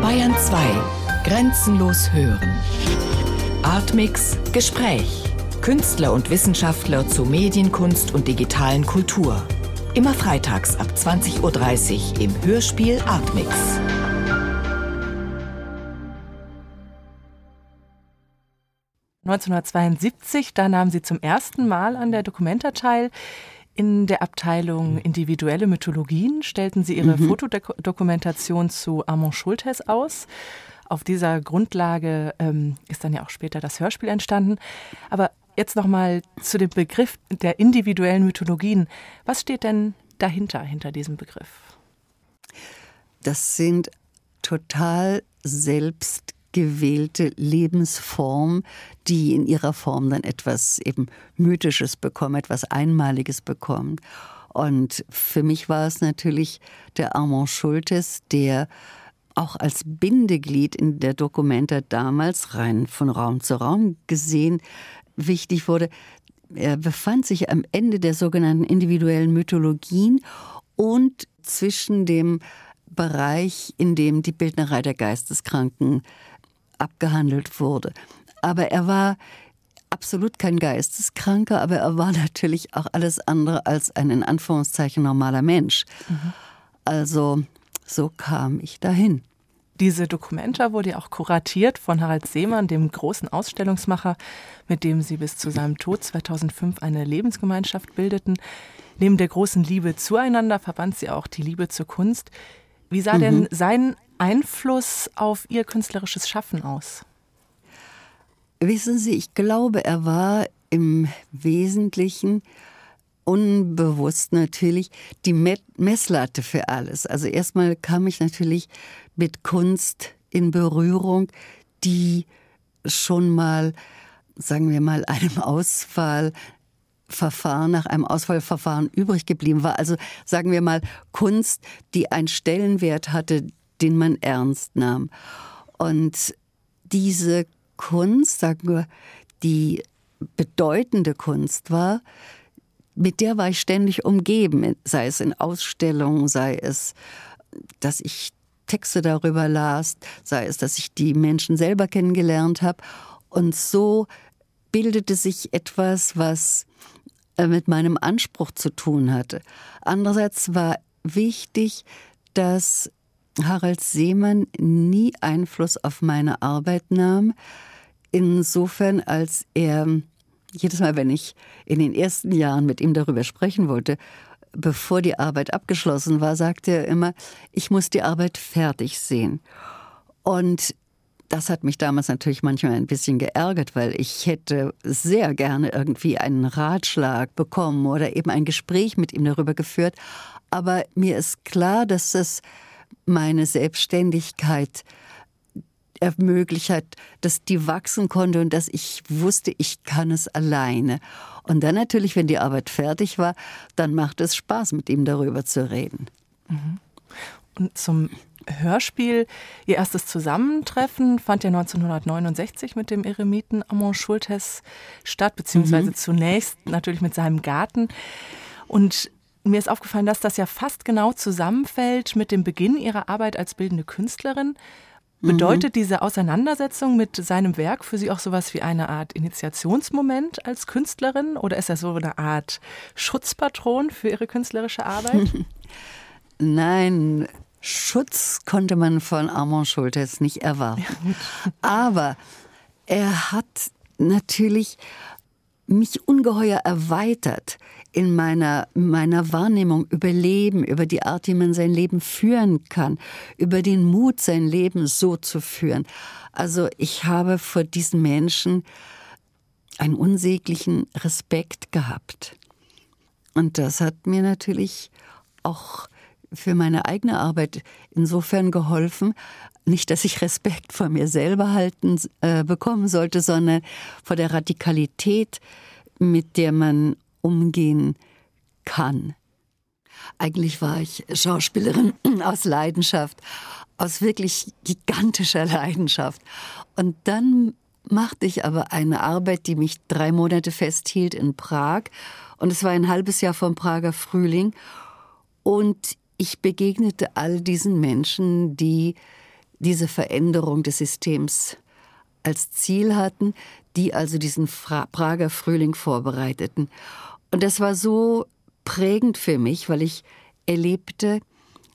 Bayern 2. Grenzenlos hören. Artmix Gespräch. Künstler und Wissenschaftler zu Medienkunst und digitalen Kultur. Immer freitags ab 20.30 Uhr im Hörspiel Artmix. ...1972, da nahmen Sie zum ersten Mal an der Documenta teil. In der Abteilung Individuelle Mythologien stellten Sie Ihre mhm. Fotodokumentation zu Armand Schultes aus. Auf dieser Grundlage ähm, ist dann ja auch später das Hörspiel entstanden. Aber jetzt nochmal zu dem Begriff der individuellen Mythologien. Was steht denn dahinter, hinter diesem Begriff? Das sind total selbst gewählte Lebensform, die in ihrer Form dann etwas eben Mythisches bekommen, etwas Einmaliges bekommen. Und für mich war es natürlich der Armand Schultes, der auch als Bindeglied in der Dokumenta damals rein von Raum zu Raum gesehen wichtig wurde. Er befand sich am Ende der sogenannten individuellen Mythologien und zwischen dem Bereich, in dem die Bildnerei der Geisteskranken abgehandelt wurde. Aber er war absolut kein Geisteskranker, aber er war natürlich auch alles andere als ein in Anführungszeichen normaler Mensch. Mhm. Also so kam ich dahin. Diese Dokumenta wurde ja auch kuratiert von Harald Seemann, dem großen Ausstellungsmacher, mit dem sie bis zu seinem Tod 2005 eine Lebensgemeinschaft bildeten. Neben der großen Liebe zueinander verband sie auch die Liebe zur Kunst. Wie sah mhm. denn sein Einfluss auf Ihr künstlerisches Schaffen aus? Wissen Sie, ich glaube, er war im Wesentlichen unbewusst natürlich die Messlatte für alles. Also erstmal kam ich natürlich mit Kunst in Berührung, die schon mal, sagen wir mal, einem Auswahlverfahren, nach einem Auswahlverfahren übrig geblieben war. Also sagen wir mal Kunst, die einen Stellenwert hatte, den man ernst nahm. Und diese Kunst, sagen wir, die bedeutende Kunst war, mit der war ich ständig umgeben, sei es in Ausstellungen, sei es, dass ich Texte darüber las, sei es, dass ich die Menschen selber kennengelernt habe. Und so bildete sich etwas, was äh, mit meinem Anspruch zu tun hatte. Andererseits war wichtig, dass Harald Seemann nie Einfluss auf meine Arbeit nahm, insofern als er jedes Mal, wenn ich in den ersten Jahren mit ihm darüber sprechen wollte, bevor die Arbeit abgeschlossen war, sagte er immer, ich muss die Arbeit fertig sehen. Und das hat mich damals natürlich manchmal ein bisschen geärgert, weil ich hätte sehr gerne irgendwie einen Ratschlag bekommen oder eben ein Gespräch mit ihm darüber geführt. Aber mir ist klar, dass es meine Selbstständigkeit ermöglicht hat, dass die wachsen konnte und dass ich wusste, ich kann es alleine. Und dann natürlich, wenn die Arbeit fertig war, dann macht es Spaß, mit ihm darüber zu reden. Mhm. Und zum Hörspiel, Ihr erstes Zusammentreffen fand ja 1969 mit dem Eremiten Amon Schultes statt, beziehungsweise mhm. zunächst natürlich mit seinem Garten. Und mir ist aufgefallen, dass das ja fast genau zusammenfällt mit dem Beginn ihrer Arbeit als bildende Künstlerin. Bedeutet mhm. diese Auseinandersetzung mit seinem Werk für Sie auch sowas wie eine Art Initiationsmoment als Künstlerin oder ist das so eine Art Schutzpatron für Ihre künstlerische Arbeit? Nein, Schutz konnte man von Armand Schultes nicht erwarten. Aber er hat natürlich mich ungeheuer erweitert in meiner, meiner Wahrnehmung über Leben, über die Art, wie man sein Leben führen kann, über den Mut, sein Leben so zu führen. Also ich habe vor diesen Menschen einen unsäglichen Respekt gehabt. Und das hat mir natürlich auch für meine eigene Arbeit insofern geholfen, nicht, dass ich Respekt vor mir selber halten äh, bekommen sollte, sondern vor der Radikalität, mit der man umgehen kann. Eigentlich war ich Schauspielerin aus Leidenschaft, aus wirklich gigantischer Leidenschaft. Und dann machte ich aber eine Arbeit, die mich drei Monate festhielt in Prag. Und es war ein halbes Jahr vom Prager Frühling. Und ich begegnete all diesen Menschen, die diese Veränderung des Systems als Ziel hatten, die also diesen Fra Prager Frühling vorbereiteten. Und das war so prägend für mich, weil ich erlebte,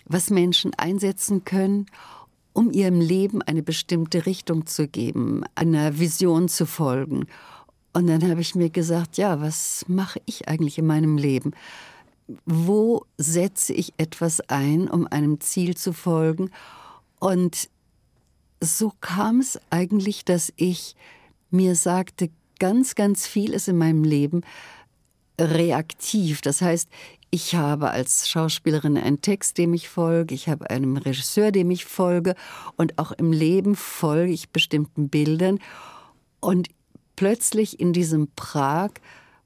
was Menschen einsetzen können, um ihrem Leben eine bestimmte Richtung zu geben, einer Vision zu folgen. Und dann habe ich mir gesagt, ja, was mache ich eigentlich in meinem Leben? Wo setze ich etwas ein, um einem Ziel zu folgen? Und so kam es eigentlich, dass ich mir sagte, ganz, ganz viel ist in meinem Leben reaktiv. Das heißt, ich habe als Schauspielerin einen Text, dem ich folge, ich habe einem Regisseur, dem ich folge und auch im Leben folge ich bestimmten Bildern. Und plötzlich in diesem Prag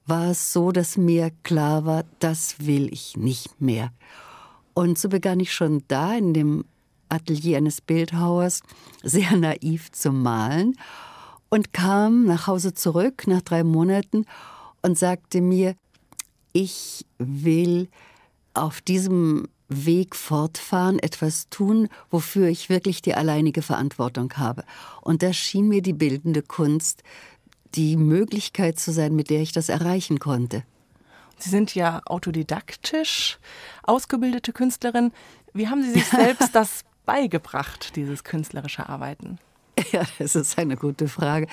war es so, dass mir klar war, das will ich nicht mehr. Und so begann ich schon da in dem Atelier eines Bildhauers sehr naiv zu malen und kam nach Hause zurück nach drei Monaten und sagte mir, ich will auf diesem Weg fortfahren, etwas tun, wofür ich wirklich die alleinige Verantwortung habe. Und da schien mir die bildende Kunst die Möglichkeit zu sein, mit der ich das erreichen konnte. Sie sind ja autodidaktisch ausgebildete Künstlerin. Wie haben Sie sich selbst das beigebracht, dieses künstlerische Arbeiten? Ja, das ist eine gute Frage.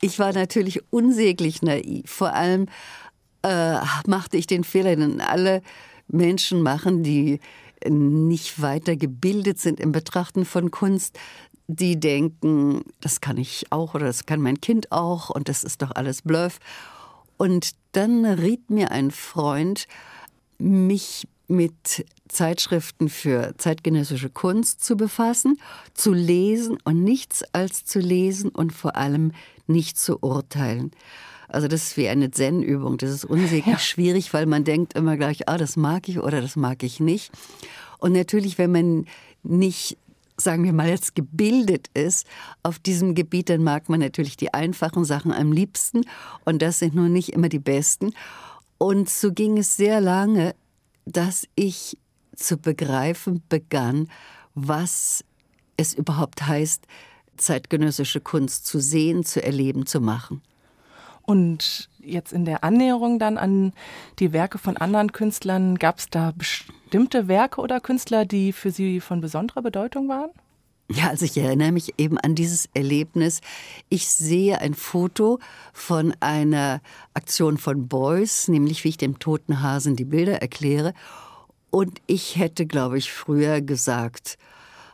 Ich war natürlich unsäglich naiv. Vor allem äh, machte ich den Fehler, den alle Menschen machen, die nicht weiter gebildet sind im Betrachten von Kunst, die denken, das kann ich auch oder das kann mein Kind auch und das ist doch alles Bluff. Und dann riet mir ein Freund, mich mit Zeitschriften für zeitgenössische Kunst zu befassen, zu lesen und nichts als zu lesen und vor allem nicht zu urteilen. Also das ist wie eine Zen-Übung. Das ist unsäglich ja. schwierig, weil man denkt immer gleich, ah, das mag ich oder das mag ich nicht. Und natürlich, wenn man nicht sagen wir mal jetzt gebildet ist auf diesem Gebiet, dann mag man natürlich die einfachen Sachen am liebsten und das sind nun nicht immer die besten. Und so ging es sehr lange, dass ich zu begreifen begann, was es überhaupt heißt, zeitgenössische Kunst zu sehen, zu erleben, zu machen. Und jetzt in der Annäherung dann an die Werke von anderen Künstlern, gab es da bestimmte Werke oder Künstler, die für Sie von besonderer Bedeutung waren? Ja, also ich erinnere mich eben an dieses Erlebnis. Ich sehe ein Foto von einer Aktion von Beuys, nämlich wie ich dem toten Hasen die Bilder erkläre. Und ich hätte, glaube ich, früher gesagt,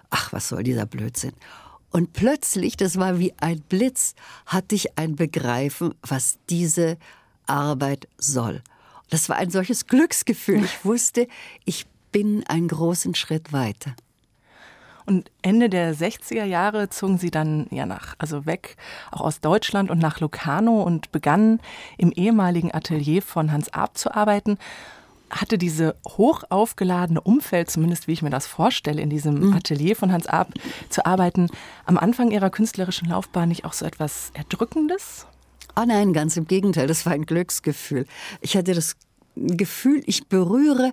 ach, was soll dieser Blödsinn? Und plötzlich, das war wie ein Blitz, hatte ich ein Begreifen, was diese Arbeit soll. Das war ein solches Glücksgefühl. Ich wusste, ich bin einen großen Schritt weiter. Und Ende der 60er Jahre zogen sie dann ja nach, also weg, auch aus Deutschland und nach Locarno und begannen im ehemaligen Atelier von Hans Arp zu arbeiten hatte diese hoch aufgeladene Umfeld, zumindest wie ich mir das vorstelle, in diesem mhm. Atelier von Hans Arp zu arbeiten, am Anfang ihrer künstlerischen Laufbahn nicht auch so etwas Erdrückendes? Oh nein, ganz im Gegenteil, das war ein Glücksgefühl. Ich hatte das Gefühl, ich berühre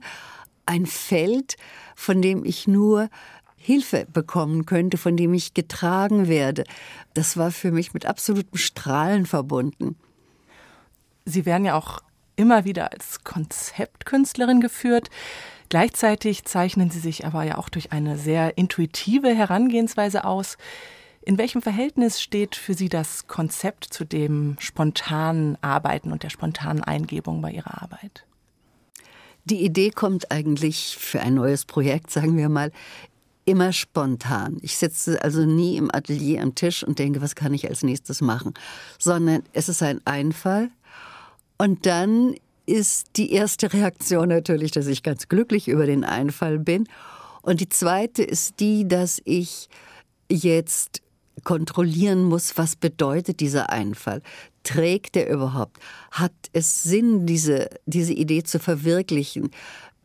ein Feld, von dem ich nur Hilfe bekommen könnte, von dem ich getragen werde. Das war für mich mit absolutem Strahlen verbunden. Sie werden ja auch immer wieder als Konzeptkünstlerin geführt. Gleichzeitig zeichnen sie sich aber ja auch durch eine sehr intuitive Herangehensweise aus. In welchem Verhältnis steht für Sie das Konzept zu dem spontanen Arbeiten und der spontanen Eingebung bei Ihrer Arbeit? Die Idee kommt eigentlich für ein neues Projekt, sagen wir mal, immer spontan. Ich sitze also nie im Atelier am Tisch und denke, was kann ich als nächstes machen, sondern es ist ein Einfall und dann ist die erste Reaktion natürlich, dass ich ganz glücklich über den Einfall bin. Und die zweite ist die, dass ich jetzt kontrollieren muss, was bedeutet dieser Einfall? Trägt er überhaupt? Hat es Sinn, diese, diese Idee zu verwirklichen?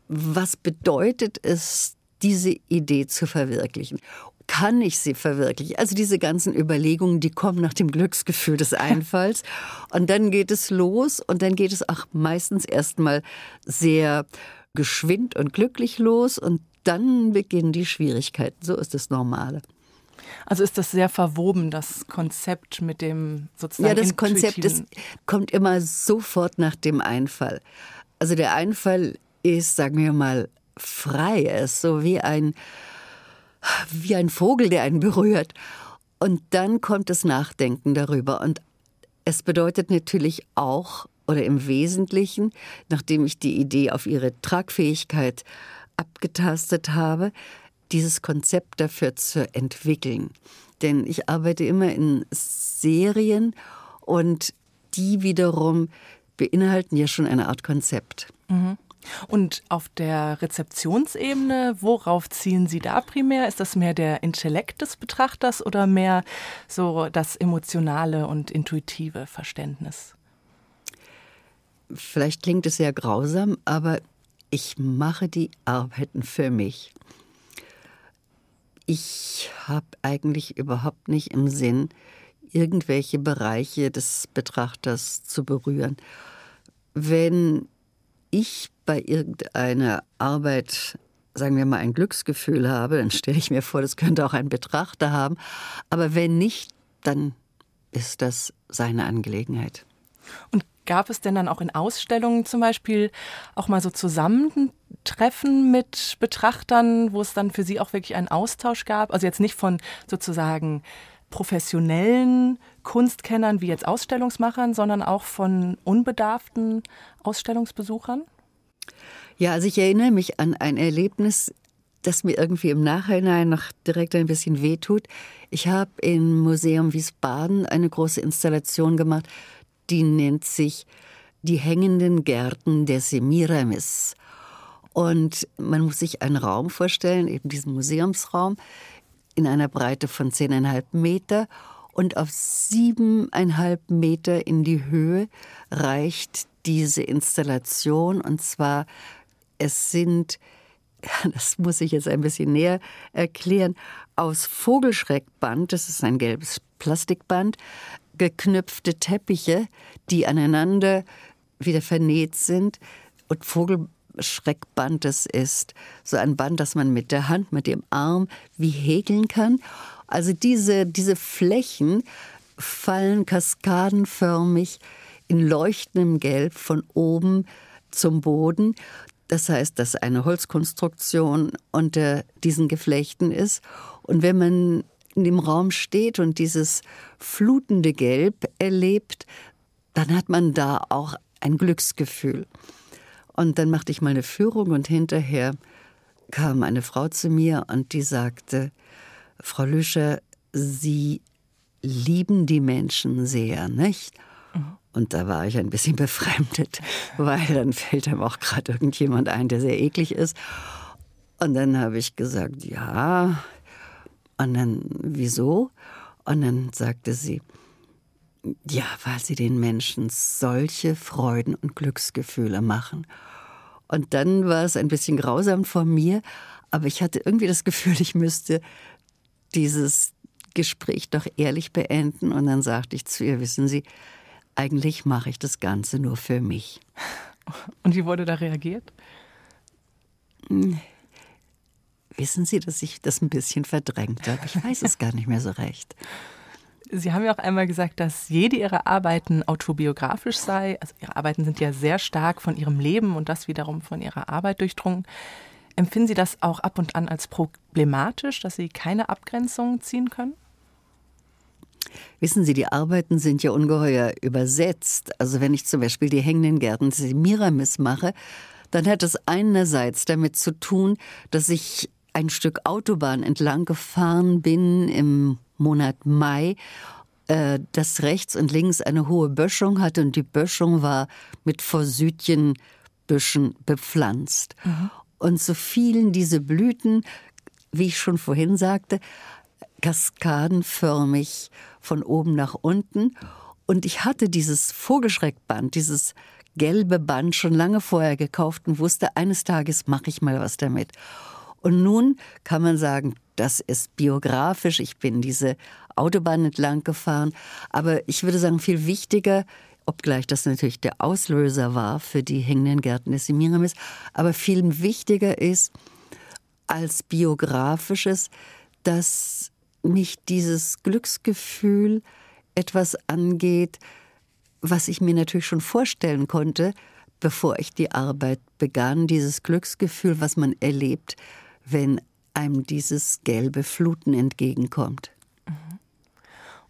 Was bedeutet es, diese Idee zu verwirklichen? kann ich sie verwirklichen? Also diese ganzen Überlegungen, die kommen nach dem Glücksgefühl des Einfalls. Und dann geht es los und dann geht es auch meistens erstmal sehr geschwind und glücklich los und dann beginnen die Schwierigkeiten. So ist das Normale. Also ist das sehr verwoben, das Konzept mit dem sozusagen. Ja, das Konzept ist, kommt immer sofort nach dem Einfall. Also der Einfall ist, sagen wir mal, frei. Ist so wie ein, wie ein Vogel, der einen berührt. Und dann kommt das Nachdenken darüber. Und es bedeutet natürlich auch, oder im Wesentlichen, nachdem ich die Idee auf ihre Tragfähigkeit abgetastet habe, dieses Konzept dafür zu entwickeln. Denn ich arbeite immer in Serien und die wiederum beinhalten ja schon eine Art Konzept. Mhm. Und auf der Rezeptionsebene, worauf zielen Sie da primär? Ist das mehr der Intellekt des Betrachters oder mehr so das emotionale und intuitive Verständnis? Vielleicht klingt es sehr grausam, aber ich mache die Arbeiten für mich. Ich habe eigentlich überhaupt nicht im Sinn, irgendwelche Bereiche des Betrachters zu berühren. Wenn ich bei irgendeiner Arbeit, sagen wir mal, ein Glücksgefühl habe, dann stelle ich mir vor, das könnte auch ein Betrachter haben. Aber wenn nicht, dann ist das seine Angelegenheit. Und gab es denn dann auch in Ausstellungen zum Beispiel auch mal so Zusammentreffen mit Betrachtern, wo es dann für Sie auch wirklich einen Austausch gab? Also jetzt nicht von sozusagen professionellen Kunstkennern wie jetzt Ausstellungsmachern, sondern auch von unbedarften Ausstellungsbesuchern? Ja, also ich erinnere mich an ein Erlebnis, das mir irgendwie im Nachhinein noch direkt ein bisschen wehtut. Ich habe im Museum Wiesbaden eine große Installation gemacht, die nennt sich Die hängenden Gärten der Semiramis. Und man muss sich einen Raum vorstellen, eben diesen Museumsraum, in einer Breite von zehneinhalb Meter und auf siebeneinhalb Meter in die Höhe reicht diese Installation. Und zwar, es sind, das muss ich jetzt ein bisschen näher erklären, aus Vogelschreckband, das ist ein gelbes Plastikband, geknüpfte Teppiche, die aneinander wieder vernäht sind. Und Vogelschreckband, das ist so ein Band, das man mit der Hand, mit dem Arm wie häkeln kann. Also diese, diese Flächen fallen kaskadenförmig in leuchtendem Gelb von oben zum Boden. Das heißt, dass eine Holzkonstruktion unter diesen Geflechten ist. Und wenn man in dem Raum steht und dieses flutende Gelb erlebt, dann hat man da auch ein Glücksgefühl. Und dann machte ich mal eine Führung und hinterher kam eine Frau zu mir und die sagte, Frau Lüscher, Sie lieben die Menschen sehr, nicht? Mhm. Und da war ich ein bisschen befremdet, weil dann fällt einem auch gerade irgendjemand ein, der sehr eklig ist. Und dann habe ich gesagt, ja, und dann, wieso? Und dann sagte sie, ja, weil sie den Menschen solche Freuden und Glücksgefühle machen. Und dann war es ein bisschen grausam von mir, aber ich hatte irgendwie das Gefühl, ich müsste dieses Gespräch doch ehrlich beenden. Und dann sagte ich zu ihr, wissen Sie, eigentlich mache ich das Ganze nur für mich. Und wie wurde da reagiert? Hm. Wissen Sie, dass ich das ein bisschen verdrängt habe? Ich weiß es gar nicht mehr so recht. Sie haben ja auch einmal gesagt, dass jede Ihrer Arbeiten autobiografisch sei. Also Ihre Arbeiten sind ja sehr stark von Ihrem Leben und das wiederum von Ihrer Arbeit durchdrungen. Empfinden Sie das auch ab und an als problematisch, dass Sie keine Abgrenzung ziehen können? Wissen Sie, die Arbeiten sind ja ungeheuer übersetzt. Also wenn ich zum Beispiel die hängenden Gärten Semiramis mache, dann hat es einerseits damit zu tun, dass ich ein Stück Autobahn entlang gefahren bin im Monat Mai, äh, das rechts und links eine hohe Böschung hatte und die Böschung war mit Forsythienbüschen bepflanzt. Mhm. Und so fielen diese Blüten, wie ich schon vorhin sagte, kaskadenförmig von oben nach unten. Und ich hatte dieses Vogelschreckband, dieses gelbe Band schon lange vorher gekauft und wusste, eines Tages mache ich mal was damit. Und nun kann man sagen, das ist biografisch. Ich bin diese Autobahn entlang gefahren. Aber ich würde sagen, viel wichtiger, obgleich das natürlich der Auslöser war für die hängenden Gärten des Semiramis, aber viel wichtiger ist, als biografisches, dass mich dieses Glücksgefühl etwas angeht, was ich mir natürlich schon vorstellen konnte, bevor ich die Arbeit begann, dieses Glücksgefühl, was man erlebt, wenn einem dieses gelbe Fluten entgegenkommt. Mhm.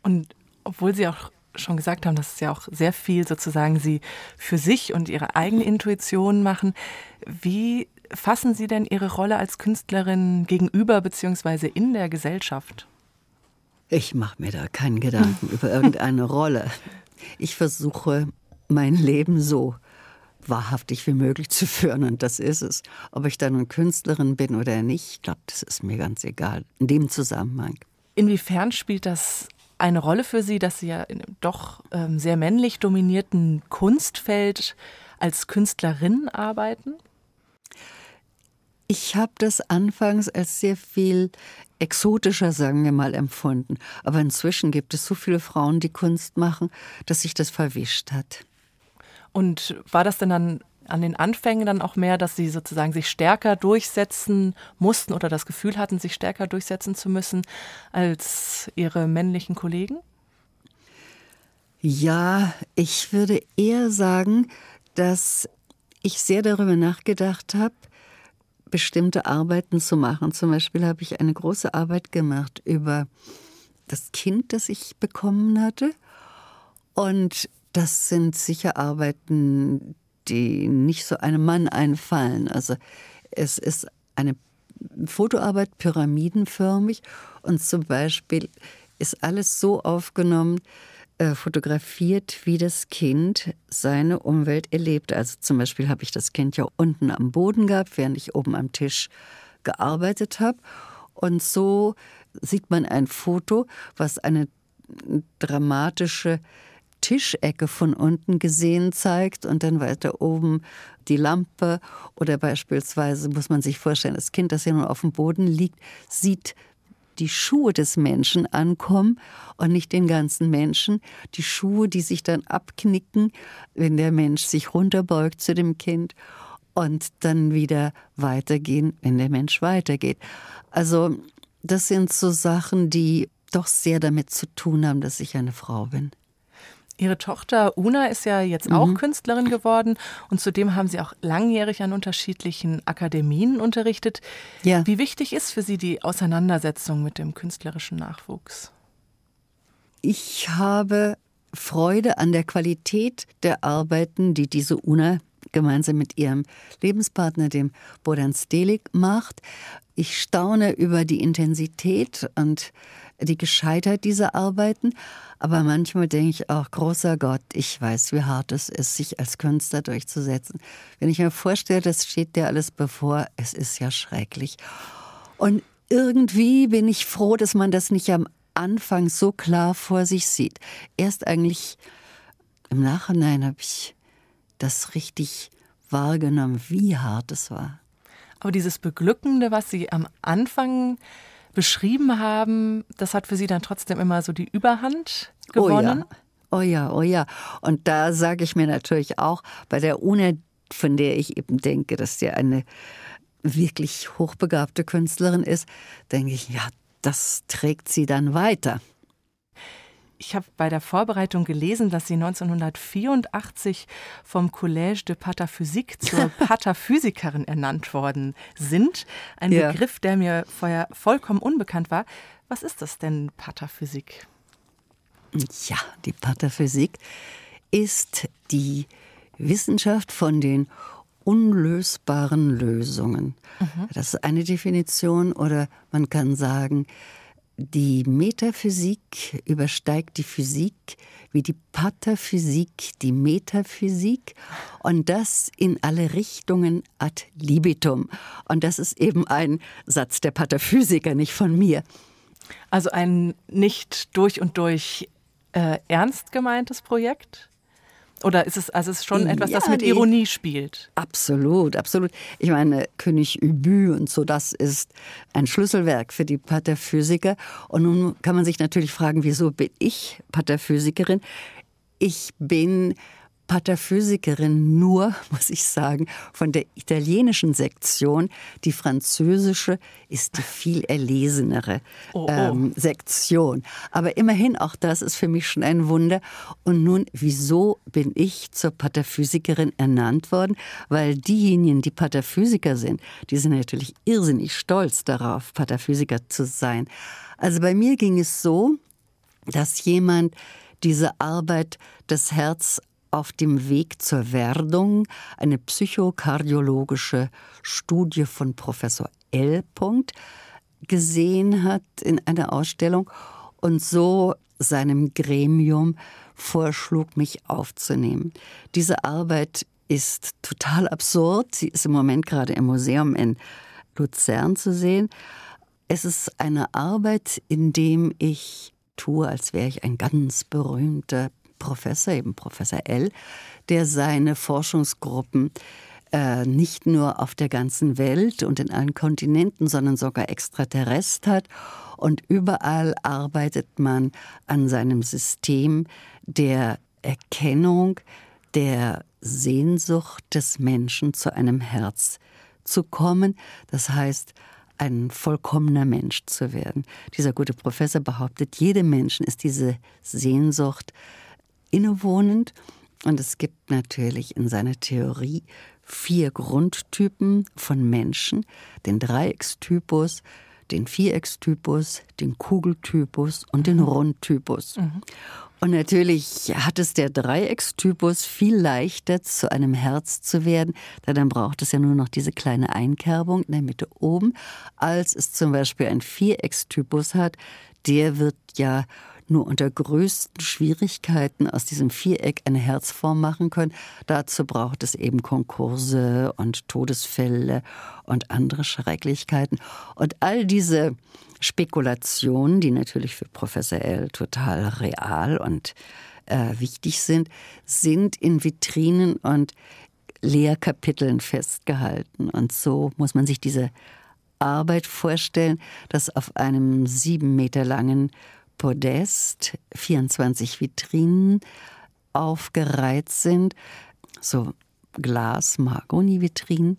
Und obwohl Sie auch schon gesagt haben, dass es ja auch sehr viel sozusagen Sie für sich und Ihre eigene Intuition machen, wie fassen Sie denn Ihre Rolle als Künstlerin gegenüber bzw. in der Gesellschaft? Ich mache mir da keinen Gedanken über irgendeine Rolle. Ich versuche mein Leben so wahrhaftig wie möglich zu führen und das ist es. Ob ich dann eine Künstlerin bin oder nicht, ich glaube, das ist mir ganz egal in dem Zusammenhang. Inwiefern spielt das eine Rolle für Sie, dass Sie ja in einem doch ähm, sehr männlich dominierten Kunstfeld als Künstlerin arbeiten? Ich habe das anfangs als sehr viel exotischer, sagen wir mal, empfunden. Aber inzwischen gibt es so viele Frauen, die Kunst machen, dass sich das verwischt hat. Und war das denn dann an den Anfängen dann auch mehr, dass sie sozusagen sich stärker durchsetzen mussten oder das Gefühl hatten, sich stärker durchsetzen zu müssen als ihre männlichen Kollegen? Ja, ich würde eher sagen, dass ich sehr darüber nachgedacht habe, bestimmte Arbeiten zu machen. Zum Beispiel habe ich eine große Arbeit gemacht über das Kind, das ich bekommen hatte. Und das sind sicher Arbeiten, die nicht so einem Mann einfallen. Also es ist eine Fotoarbeit pyramidenförmig und zum Beispiel ist alles so aufgenommen, äh, fotografiert, wie das Kind seine Umwelt erlebt. Also zum Beispiel habe ich das Kind ja unten am Boden gehabt, während ich oben am Tisch gearbeitet habe. Und so sieht man ein Foto, was eine dramatische Tischecke von unten gesehen zeigt und dann weiter oben die Lampe oder beispielsweise muss man sich vorstellen, das Kind, das ja nur auf dem Boden liegt, sieht die Schuhe des Menschen ankommen und nicht den ganzen Menschen. Die Schuhe, die sich dann abknicken, wenn der Mensch sich runterbeugt zu dem Kind und dann wieder weitergehen, wenn der Mensch weitergeht. Also das sind so Sachen, die doch sehr damit zu tun haben, dass ich eine Frau bin. Ihre Tochter Una ist ja jetzt auch mhm. Künstlerin geworden und zudem haben Sie auch langjährig an unterschiedlichen Akademien unterrichtet. Ja. Wie wichtig ist für Sie die Auseinandersetzung mit dem künstlerischen Nachwuchs? Ich habe Freude an der Qualität der Arbeiten, die diese Una gemeinsam mit ihrem Lebenspartner, dem Bodan Stelik, macht. Ich staune über die Intensität und die Gescheitheit dieser Arbeiten. Aber manchmal denke ich auch, großer Gott, ich weiß, wie hart es ist, sich als Künstler durchzusetzen. Wenn ich mir vorstelle, das steht dir alles bevor, es ist ja schrecklich. Und irgendwie bin ich froh, dass man das nicht am Anfang so klar vor sich sieht. Erst eigentlich im Nachhinein habe ich das richtig wahrgenommen, wie hart es war. Aber dieses Beglückende, was Sie am Anfang beschrieben haben, das hat für Sie dann trotzdem immer so die Überhand gewonnen? Oh ja, oh ja, oh ja. Und da sage ich mir natürlich auch, bei der UNE, von der ich eben denke, dass sie eine wirklich hochbegabte Künstlerin ist, denke ich, ja, das trägt sie dann weiter. Ich habe bei der Vorbereitung gelesen, dass Sie 1984 vom Collège de Pataphysique zur Pataphysikerin ernannt worden sind. Ein ja. Begriff, der mir vorher vollkommen unbekannt war. Was ist das denn, Pataphysik? Ja, die Pataphysik ist die Wissenschaft von den unlösbaren Lösungen. Mhm. Das ist eine Definition oder man kann sagen, die Metaphysik übersteigt die Physik, wie die Pataphysik die Metaphysik und das in alle Richtungen ad libitum. Und das ist eben ein Satz der Pataphysiker, nicht von mir. Also ein nicht durch und durch äh, ernst gemeintes Projekt? Oder ist es also es ist schon etwas, ja, das mit Ironie spielt? Absolut, absolut. Ich meine, König Übü und so, das ist ein Schlüsselwerk für die Pataphysiker. Und nun kann man sich natürlich fragen, wieso bin ich Pataphysikerin? Ich bin Pataphysikerin nur, muss ich sagen, von der italienischen Sektion. Die französische ist die viel erlesenere oh, oh. Ähm, Sektion. Aber immerhin, auch das ist für mich schon ein Wunder. Und nun, wieso bin ich zur Pataphysikerin ernannt worden? Weil diejenigen, die Pataphysiker sind, die sind natürlich irrsinnig stolz darauf, Pataphysiker zu sein. Also bei mir ging es so, dass jemand diese Arbeit das Herz auf dem Weg zur Werdung, eine psychokardiologische Studie von Professor L. gesehen hat in einer Ausstellung und so seinem Gremium vorschlug, mich aufzunehmen. Diese Arbeit ist total absurd. Sie ist im Moment gerade im Museum in Luzern zu sehen. Es ist eine Arbeit, in dem ich tue, als wäre ich ein ganz berühmter Professor, eben Professor L., der seine Forschungsgruppen äh, nicht nur auf der ganzen Welt und in allen Kontinenten, sondern sogar extraterrest hat. Und überall arbeitet man an seinem System der Erkennung der Sehnsucht des Menschen zu einem Herz zu kommen. Das heißt, ein vollkommener Mensch zu werden. Dieser gute Professor behauptet, jedem Menschen ist diese Sehnsucht innewohnend. Und es gibt natürlich in seiner Theorie vier Grundtypen von Menschen, den Dreieckstypus, den Viereckstypus, den Kugeltypus und den mhm. Rundtypus. Mhm. Und natürlich hat es der Dreieckstypus viel leichter, zu einem Herz zu werden, da dann braucht es ja nur noch diese kleine Einkerbung in der Mitte oben, als es zum Beispiel ein Viereckstypus hat. Der wird ja nur unter größten Schwierigkeiten aus diesem Viereck eine Herzform machen können. Dazu braucht es eben Konkurse und Todesfälle und andere Schrecklichkeiten. Und all diese Spekulationen, die natürlich für Professor L total real und äh, wichtig sind, sind in Vitrinen und Lehrkapiteln festgehalten. Und so muss man sich diese Arbeit vorstellen, dass auf einem sieben Meter langen Podest 24 Vitrinen aufgereiht sind, so Glas-Mahagoni-Vitrinen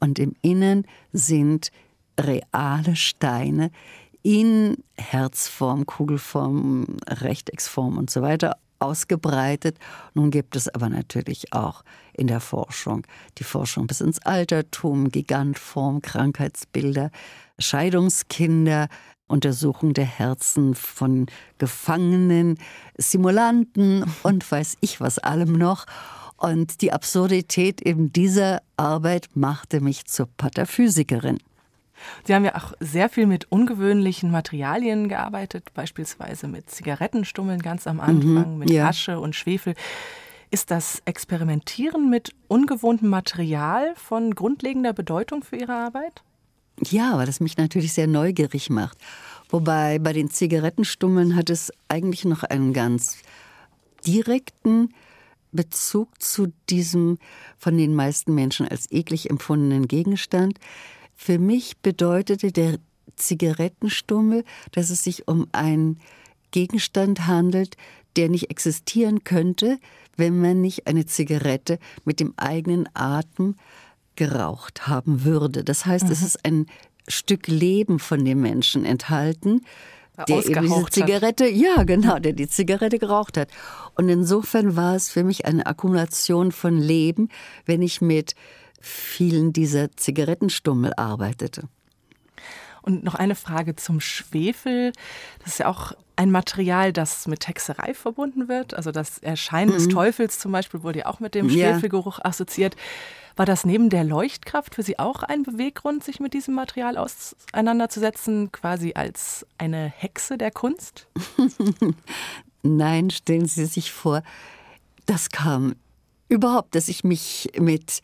und im Innen sind reale Steine in Herzform, Kugelform, Rechtecksform und so weiter ausgebreitet. Nun gibt es aber natürlich auch in der Forschung die Forschung bis ins Altertum, Gigantform, Krankheitsbilder, Scheidungskinder, Untersuchung der Herzen von Gefangenen, Simulanten und weiß ich was allem noch. Und die Absurdität eben dieser Arbeit machte mich zur Pataphysikerin. Sie haben ja auch sehr viel mit ungewöhnlichen Materialien gearbeitet, beispielsweise mit Zigarettenstummeln ganz am Anfang, mhm, mit ja. Asche und Schwefel. Ist das Experimentieren mit ungewohntem Material von grundlegender Bedeutung für Ihre Arbeit? Ja, weil das mich natürlich sehr neugierig macht. Wobei bei den Zigarettenstummeln hat es eigentlich noch einen ganz direkten Bezug zu diesem von den meisten Menschen als eklig empfundenen Gegenstand. Für mich bedeutete der Zigarettenstummel, dass es sich um einen Gegenstand handelt, der nicht existieren könnte, wenn man nicht eine Zigarette mit dem eigenen Atem geraucht haben würde. Das heißt, mhm. es ist ein Stück Leben von dem Menschen enthalten, der eben diese Zigarette, hat. ja genau, der die Zigarette geraucht hat. Und insofern war es für mich eine Akkumulation von Leben, wenn ich mit vielen dieser Zigarettenstummel arbeitete. Und noch eine Frage zum Schwefel. Das ist ja auch ein Material, das mit Hexerei verbunden wird. Also das Erscheinen mhm. des Teufels zum Beispiel wurde ja auch mit dem Schwefelgeruch ja. assoziiert. War das neben der Leuchtkraft für Sie auch ein Beweggrund, sich mit diesem Material auseinanderzusetzen, quasi als eine Hexe der Kunst? Nein, stellen Sie sich vor, das kam überhaupt, dass ich mich mit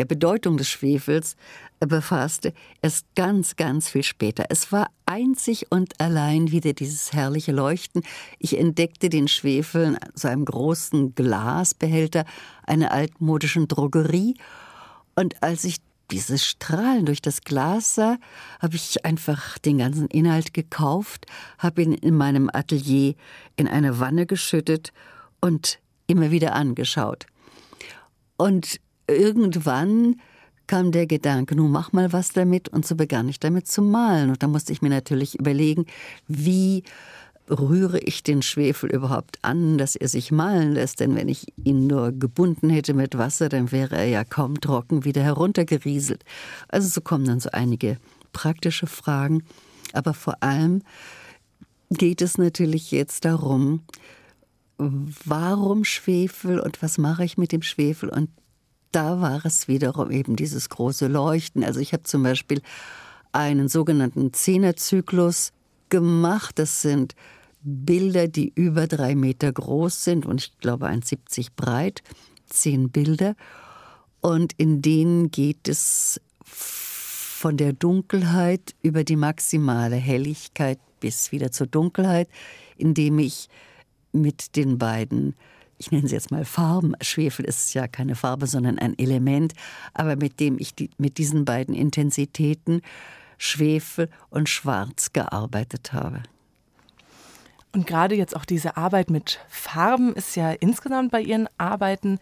der Bedeutung des Schwefels befasste, erst ganz, ganz viel später. Es war einzig und allein wieder dieses herrliche Leuchten. Ich entdeckte den Schwefel in so einem großen Glasbehälter einer altmodischen Drogerie und als ich dieses Strahlen durch das Glas sah, habe ich einfach den ganzen Inhalt gekauft, habe ihn in meinem Atelier in eine Wanne geschüttet und immer wieder angeschaut. Und irgendwann kam der Gedanke, nun mach mal was damit. Und so begann ich damit zu malen. Und da musste ich mir natürlich überlegen, wie rühre ich den Schwefel überhaupt an, dass er sich malen lässt? Denn wenn ich ihn nur gebunden hätte mit Wasser, dann wäre er ja kaum trocken wieder heruntergerieselt. Also so kommen dann so einige praktische Fragen. Aber vor allem geht es natürlich jetzt darum, warum Schwefel und was mache ich mit dem Schwefel? Und da war es wiederum eben dieses große Leuchten. Also ich habe zum Beispiel einen sogenannten Zehnerzyklus gemacht. Das sind Bilder, die über drei Meter groß sind und ich glaube 1,70 breit. Zehn Bilder. Und in denen geht es von der Dunkelheit über die maximale Helligkeit bis wieder zur Dunkelheit, indem ich mit den beiden, ich nenne sie jetzt mal Farben, Schwefel ist ja keine Farbe, sondern ein Element, aber mit dem ich die, mit diesen beiden Intensitäten Schwefel und Schwarz gearbeitet habe. Und gerade jetzt auch diese Arbeit mit Farben ist ja insgesamt bei Ihren Arbeiten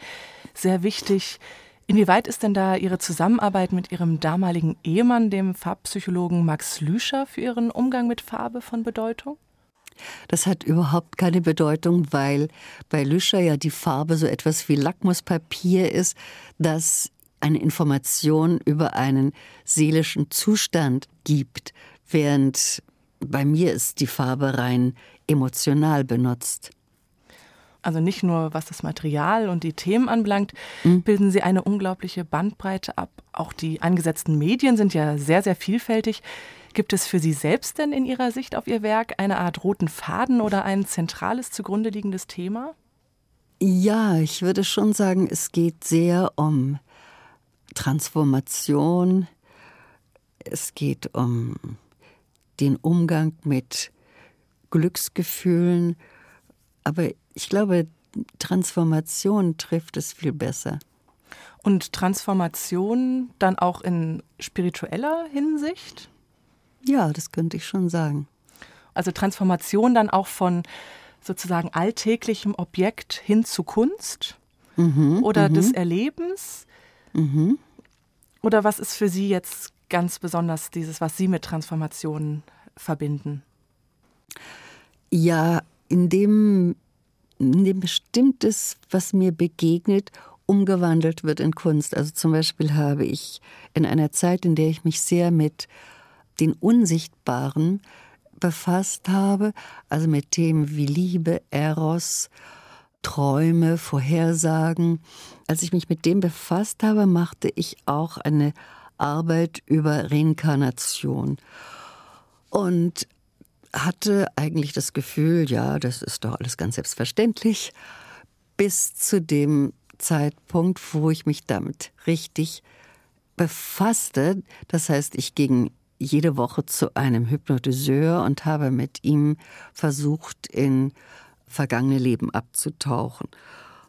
sehr wichtig. Inwieweit ist denn da Ihre Zusammenarbeit mit Ihrem damaligen Ehemann, dem Farbpsychologen Max Lüscher, für Ihren Umgang mit Farbe von Bedeutung? Das hat überhaupt keine Bedeutung, weil bei Lüscher ja die Farbe so etwas wie Lackmuspapier ist, das eine Information über einen seelischen Zustand gibt, während bei mir ist die Farbe rein emotional benutzt. Also nicht nur was das Material und die Themen anbelangt, mhm. bilden sie eine unglaubliche Bandbreite ab. Auch die eingesetzten Medien sind ja sehr, sehr vielfältig. Gibt es für Sie selbst denn in Ihrer Sicht auf Ihr Werk eine Art roten Faden oder ein zentrales zugrunde liegendes Thema? Ja, ich würde schon sagen, es geht sehr um Transformation. Es geht um den Umgang mit Glücksgefühlen. Aber ich glaube, Transformation trifft es viel besser. Und Transformation dann auch in spiritueller Hinsicht? Ja, das könnte ich schon sagen. Also Transformation dann auch von sozusagen alltäglichem Objekt hin zu Kunst mhm, oder mhm. des Erlebens? Mhm. Oder was ist für Sie jetzt ganz besonders dieses, was Sie mit Transformation verbinden? Ja, in in dem Bestimmtes, was mir begegnet, umgewandelt wird in Kunst. Also zum Beispiel habe ich in einer Zeit, in der ich mich sehr mit den Unsichtbaren befasst habe, also mit Themen wie Liebe, Eros, Träume, Vorhersagen. Als ich mich mit dem befasst habe, machte ich auch eine Arbeit über Reinkarnation und hatte eigentlich das Gefühl, ja, das ist doch alles ganz selbstverständlich, bis zu dem Zeitpunkt, wo ich mich damit richtig befasste. Das heißt, ich ging jede Woche zu einem Hypnotiseur und habe mit ihm versucht, in vergangene Leben abzutauchen.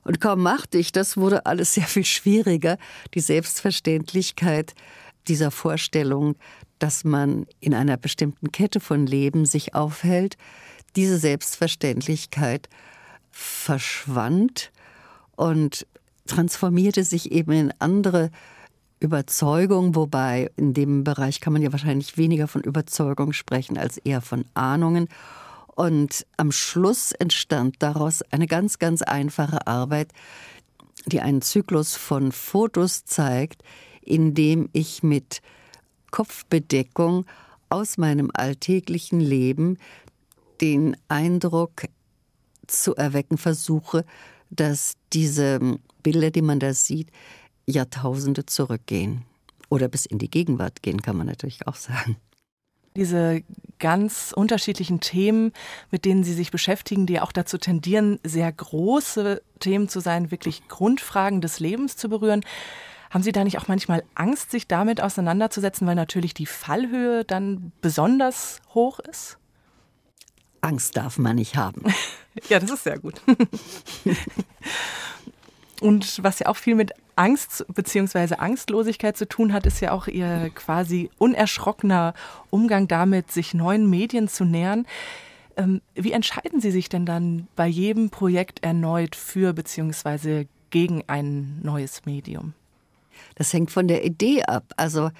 Und kaum machte ich das, wurde alles sehr viel schwieriger. Die Selbstverständlichkeit dieser Vorstellung, dass man in einer bestimmten Kette von Leben sich aufhält, diese Selbstverständlichkeit verschwand und transformierte sich eben in andere Überzeugung, wobei in dem Bereich kann man ja wahrscheinlich weniger von Überzeugung sprechen als eher von Ahnungen. Und am Schluss entstand daraus eine ganz, ganz einfache Arbeit, die einen Zyklus von Fotos zeigt, in dem ich mit Kopfbedeckung aus meinem alltäglichen Leben den Eindruck zu erwecken versuche, dass diese Bilder, die man da sieht, Jahrtausende zurückgehen. Oder bis in die Gegenwart gehen, kann man natürlich auch sagen. Diese ganz unterschiedlichen Themen, mit denen Sie sich beschäftigen, die auch dazu tendieren, sehr große Themen zu sein, wirklich Grundfragen des Lebens zu berühren. Haben Sie da nicht auch manchmal Angst, sich damit auseinanderzusetzen, weil natürlich die Fallhöhe dann besonders hoch ist? Angst darf man nicht haben. ja, das ist sehr gut. Und was ja auch viel mit Angst bzw. Angstlosigkeit zu tun hat, ist ja auch ihr quasi unerschrockener Umgang damit, sich neuen Medien zu nähern. Ähm, wie entscheiden Sie sich denn dann bei jedem Projekt erneut für bzw gegen ein neues Medium? Das hängt von der Idee ab. Also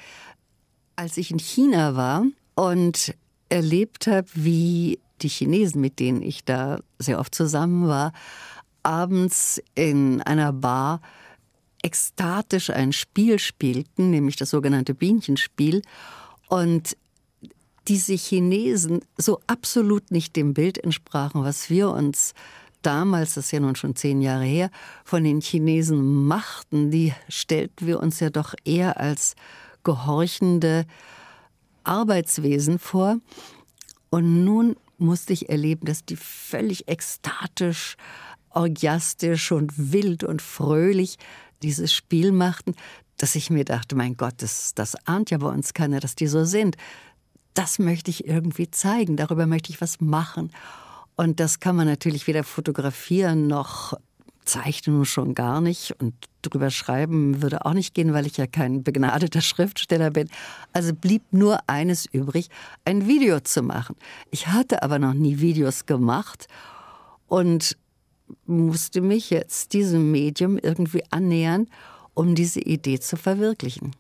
als ich in China war und erlebt habe, wie die Chinesen, mit denen ich da sehr oft zusammen war, abends in einer Bar ekstatisch ein Spiel spielten, nämlich das sogenannte Bienchenspiel. Und diese Chinesen so absolut nicht dem Bild entsprachen, was wir uns damals, das ist ja nun schon zehn Jahre her, von den Chinesen machten, die stellten wir uns ja doch eher als gehorchende Arbeitswesen vor. Und nun musste ich erleben, dass die völlig ekstatisch, orgiastisch und wild und fröhlich dieses Spiel machten, dass ich mir dachte, mein Gott, das, das ahnt ja bei uns keiner, dass die so sind. Das möchte ich irgendwie zeigen, darüber möchte ich was machen. Und das kann man natürlich weder fotografieren noch zeichnen schon gar nicht und drüber schreiben würde auch nicht gehen, weil ich ja kein begnadeter Schriftsteller bin. Also blieb nur eines übrig, ein Video zu machen. Ich hatte aber noch nie Videos gemacht und musste mich jetzt diesem Medium irgendwie annähern, um diese Idee zu verwirklichen.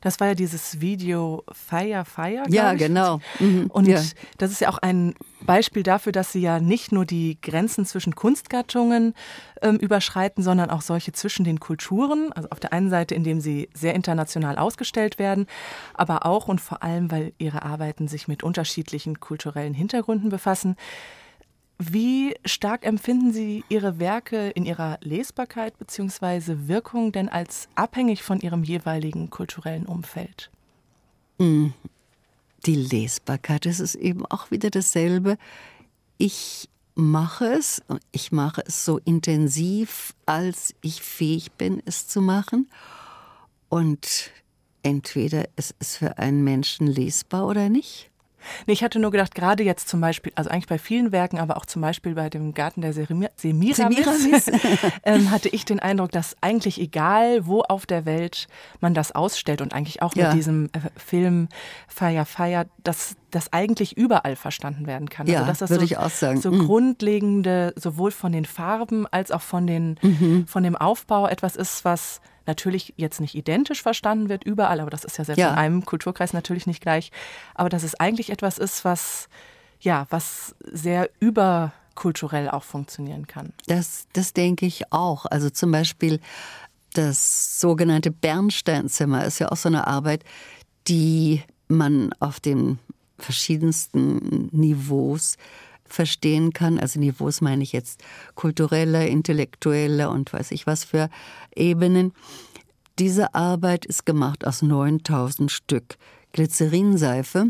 Das war ja dieses Video Fire Fire. Ja, ich. genau. Mhm. Und ja. das ist ja auch ein Beispiel dafür, dass sie ja nicht nur die Grenzen zwischen Kunstgattungen ähm, überschreiten, sondern auch solche zwischen den Kulturen. Also auf der einen Seite, indem sie sehr international ausgestellt werden, aber auch und vor allem, weil ihre Arbeiten sich mit unterschiedlichen kulturellen Hintergründen befassen. Wie stark empfinden Sie Ihre Werke in ihrer Lesbarkeit bzw. Wirkung denn als abhängig von Ihrem jeweiligen kulturellen Umfeld? Hm. Die Lesbarkeit, das ist eben auch wieder dasselbe. Ich mache es, ich mache es so intensiv, als ich fähig bin, es zu machen. Und entweder es ist für einen Menschen lesbar oder nicht. Nee, ich hatte nur gedacht, gerade jetzt zum Beispiel, also eigentlich bei vielen Werken, aber auch zum Beispiel bei dem Garten der Semiramis, Semiramis ähm, hatte ich den Eindruck, dass eigentlich egal, wo auf der Welt man das ausstellt und eigentlich auch ja. mit diesem äh, Film Fire Fire, dass das eigentlich überall verstanden werden kann. Ja, also, dass das würde so, ich auch sagen. So mhm. grundlegende, sowohl von den Farben als auch von, den, mhm. von dem Aufbau etwas ist, was natürlich jetzt nicht identisch verstanden wird überall, aber das ist ja selbst ja. in einem Kulturkreis natürlich nicht gleich, aber dass es eigentlich etwas ist, was ja, was sehr überkulturell auch funktionieren kann. Das, das denke ich auch. Also zum Beispiel das sogenannte Bernsteinzimmer ist ja auch so eine Arbeit, die man auf den verschiedensten Niveaus verstehen kann. Also Niveaus meine ich jetzt kulturelle, intellektuelle und weiß ich was für Ebenen. Diese Arbeit ist gemacht aus 9000 Stück Glycerinseife.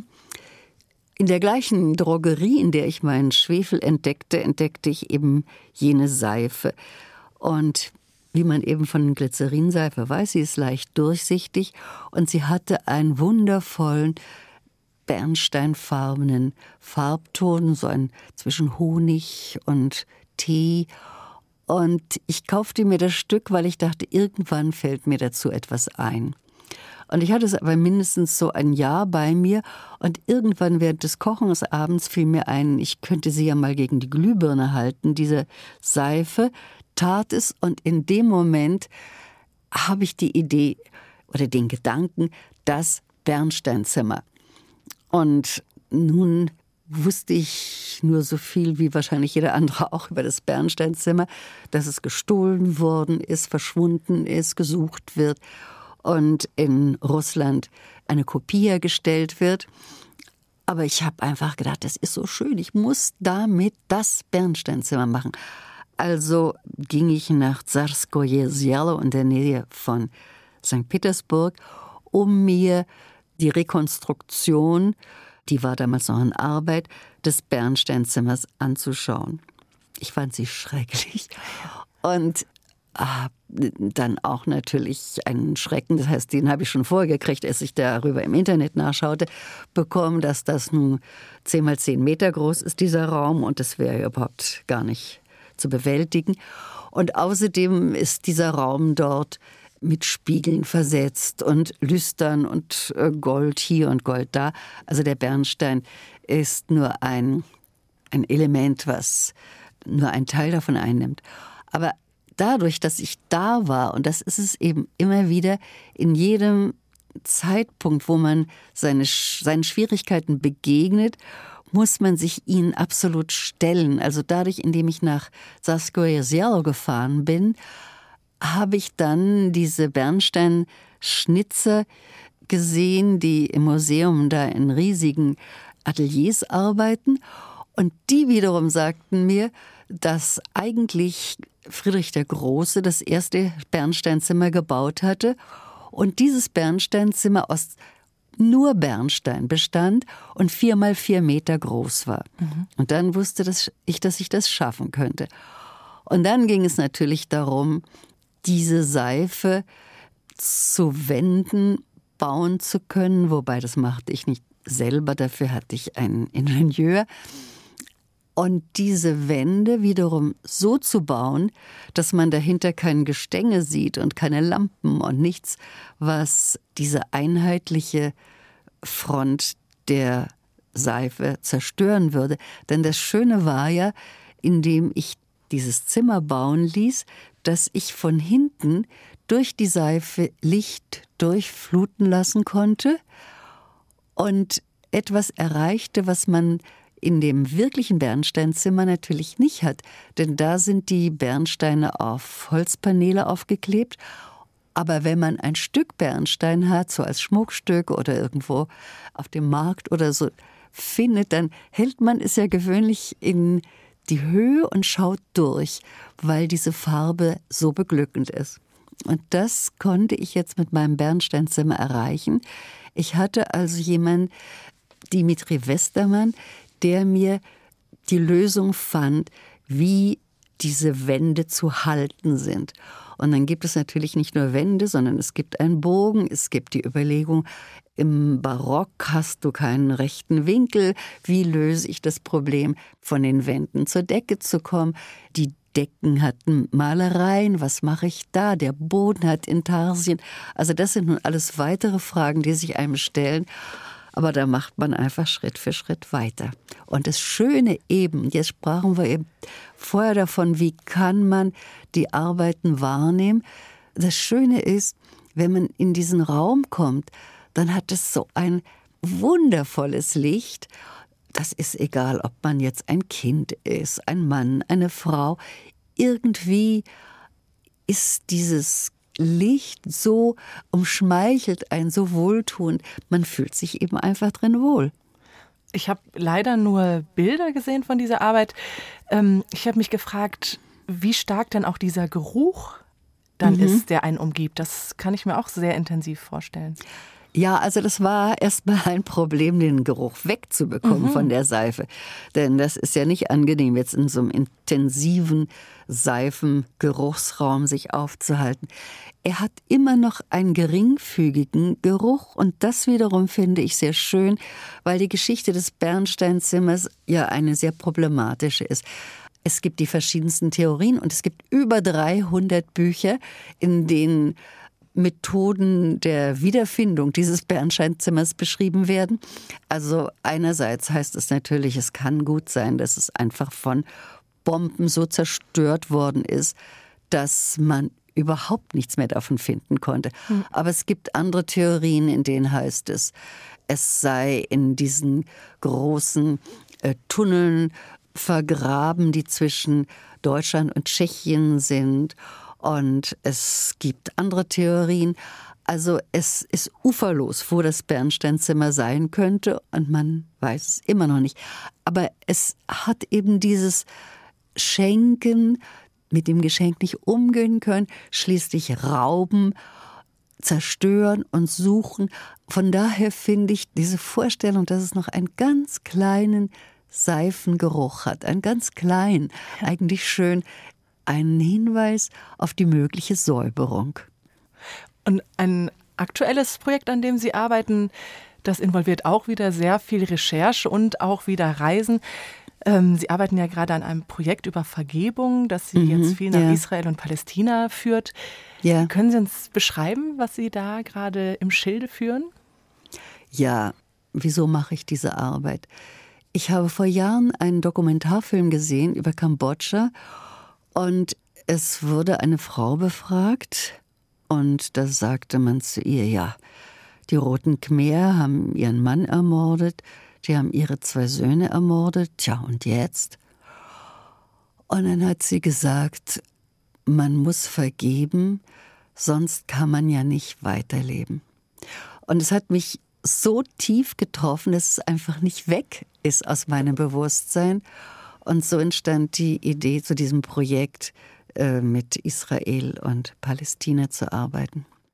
In der gleichen Drogerie, in der ich meinen Schwefel entdeckte, entdeckte ich eben jene Seife. Und wie man eben von Glycerinseife weiß, sie ist leicht durchsichtig und sie hatte einen wundervollen bernsteinfarbenen Farbton, so ein zwischen Honig und Tee. Und ich kaufte mir das Stück, weil ich dachte, irgendwann fällt mir dazu etwas ein. Und ich hatte es aber mindestens so ein Jahr bei mir und irgendwann während des Kochens abends fiel mir ein, ich könnte sie ja mal gegen die Glühbirne halten, diese Seife, tat es und in dem Moment habe ich die Idee oder den Gedanken, das Bernsteinzimmer. Und nun wusste ich nur so viel wie wahrscheinlich jeder andere auch über das Bernsteinzimmer, dass es gestohlen worden ist, verschwunden ist, gesucht wird und in Russland eine Kopie hergestellt wird. Aber ich habe einfach gedacht, das ist so schön, ich muss damit das Bernsteinzimmer machen. Also ging ich nach Zarskoje Zjalo in der Nähe von St. Petersburg, um mir die Rekonstruktion, die war damals noch in Arbeit, des Bernsteinzimmers anzuschauen. Ich fand sie schrecklich und habe dann auch natürlich einen Schrecken, das heißt, den habe ich schon vorher gekriegt, als ich darüber im Internet nachschaute, bekommen, dass das nun zehn mal zehn Meter groß ist, dieser Raum, und das wäre überhaupt gar nicht zu bewältigen. Und außerdem ist dieser Raum dort mit Spiegeln versetzt und Lüstern und äh, Gold hier und Gold da. Also der Bernstein ist nur ein, ein Element, was nur einen Teil davon einnimmt. Aber dadurch, dass ich da war, und das ist es eben immer wieder in jedem Zeitpunkt, wo man seine, seinen Schwierigkeiten begegnet, muss man sich ihnen absolut stellen. Also dadurch, indem ich nach Sascoesiello gefahren bin, habe ich dann diese Bernsteinschnitzer gesehen, die im Museum da in riesigen Ateliers arbeiten. Und die wiederum sagten mir, dass eigentlich Friedrich der Große das erste Bernsteinzimmer gebaut hatte und dieses Bernsteinzimmer aus nur Bernstein bestand und vier mal vier Meter groß war. Mhm. Und dann wusste ich, dass ich das schaffen könnte. Und dann ging es natürlich darum, diese Seife zu wenden, bauen zu können, wobei das machte ich nicht selber, dafür hatte ich einen Ingenieur. Und diese Wände wiederum so zu bauen, dass man dahinter kein Gestänge sieht und keine Lampen und nichts, was diese einheitliche Front der Seife zerstören würde. Denn das Schöne war ja, indem ich dieses Zimmer bauen ließ, dass ich von hinten durch die Seife Licht durchfluten lassen konnte und etwas erreichte, was man in dem wirklichen Bernsteinzimmer natürlich nicht hat, denn da sind die Bernsteine auf Holzpaneele aufgeklebt. Aber wenn man ein Stück Bernstein hat, so als Schmuckstück oder irgendwo auf dem Markt oder so findet, dann hält man es ja gewöhnlich in die Höhe und schaut durch, weil diese Farbe so beglückend ist. Und das konnte ich jetzt mit meinem Bernsteinzimmer erreichen. Ich hatte also jemanden, Dimitri Westermann, der mir die Lösung fand, wie diese Wände zu halten sind. Und dann gibt es natürlich nicht nur Wände, sondern es gibt einen Bogen, es gibt die Überlegung, im Barock hast du keinen rechten Winkel. Wie löse ich das Problem, von den Wänden zur Decke zu kommen? Die Decken hatten Malereien, was mache ich da? Der Boden hat Intarsien. Also das sind nun alles weitere Fragen, die sich einem stellen. Aber da macht man einfach Schritt für Schritt weiter. Und das Schöne eben, jetzt sprachen wir eben vorher davon, wie kann man die Arbeiten wahrnehmen. Das Schöne ist, wenn man in diesen Raum kommt, dann hat es so ein wundervolles Licht. Das ist egal, ob man jetzt ein Kind ist, ein Mann, eine Frau. Irgendwie ist dieses Licht so umschmeichelt ein, so wohltuend. Man fühlt sich eben einfach drin wohl. Ich habe leider nur Bilder gesehen von dieser Arbeit. Ähm, ich habe mich gefragt, wie stark denn auch dieser Geruch dann mhm. ist, der einen umgibt. Das kann ich mir auch sehr intensiv vorstellen. Ja, also das war erstmal ein Problem, den Geruch wegzubekommen mhm. von der Seife. Denn das ist ja nicht angenehm, jetzt in so einem intensiven Seifengeruchsraum sich aufzuhalten. Er hat immer noch einen geringfügigen Geruch und das wiederum finde ich sehr schön, weil die Geschichte des Bernsteinzimmers ja eine sehr problematische ist. Es gibt die verschiedensten Theorien und es gibt über 300 Bücher, in denen Methoden der Wiederfindung dieses Bernsteinzimmers beschrieben werden. Also einerseits heißt es natürlich, es kann gut sein, dass es einfach von Bomben so zerstört worden ist, dass man überhaupt nichts mehr davon finden konnte. Hm. Aber es gibt andere Theorien, in denen heißt es, es sei in diesen großen äh, Tunneln vergraben, die zwischen Deutschland und Tschechien sind und es gibt andere Theorien. Also es ist uferlos, wo das Bernsteinzimmer sein könnte und man weiß es immer noch nicht. Aber es hat eben dieses Schenken, mit dem Geschenk nicht umgehen können, schließlich rauben, zerstören und suchen. Von daher finde ich diese Vorstellung, dass es noch einen ganz kleinen Seifengeruch hat, einen ganz kleinen, eigentlich schön, einen Hinweis auf die mögliche Säuberung. Und ein aktuelles Projekt, an dem Sie arbeiten, das involviert auch wieder sehr viel Recherche und auch wieder Reisen. Ähm, Sie arbeiten ja gerade an einem Projekt über Vergebung, das Sie mhm, jetzt viel nach ja. Israel und Palästina führt. Ja. Können Sie uns beschreiben, was Sie da gerade im Schilde führen? Ja, wieso mache ich diese Arbeit? Ich habe vor Jahren einen Dokumentarfilm gesehen über Kambodscha und es wurde eine Frau befragt und da sagte man zu ihr, ja, die Roten Khmer haben ihren Mann ermordet, die haben ihre zwei Söhne ermordet, tja, und jetzt? Und dann hat sie gesagt, man muss vergeben, sonst kann man ja nicht weiterleben. Und es hat mich so tief getroffen, dass es einfach nicht weg ist aus meinem Bewusstsein. Und so entstand die Idee zu diesem Projekt, äh, mit Israel und Palästina zu arbeiten.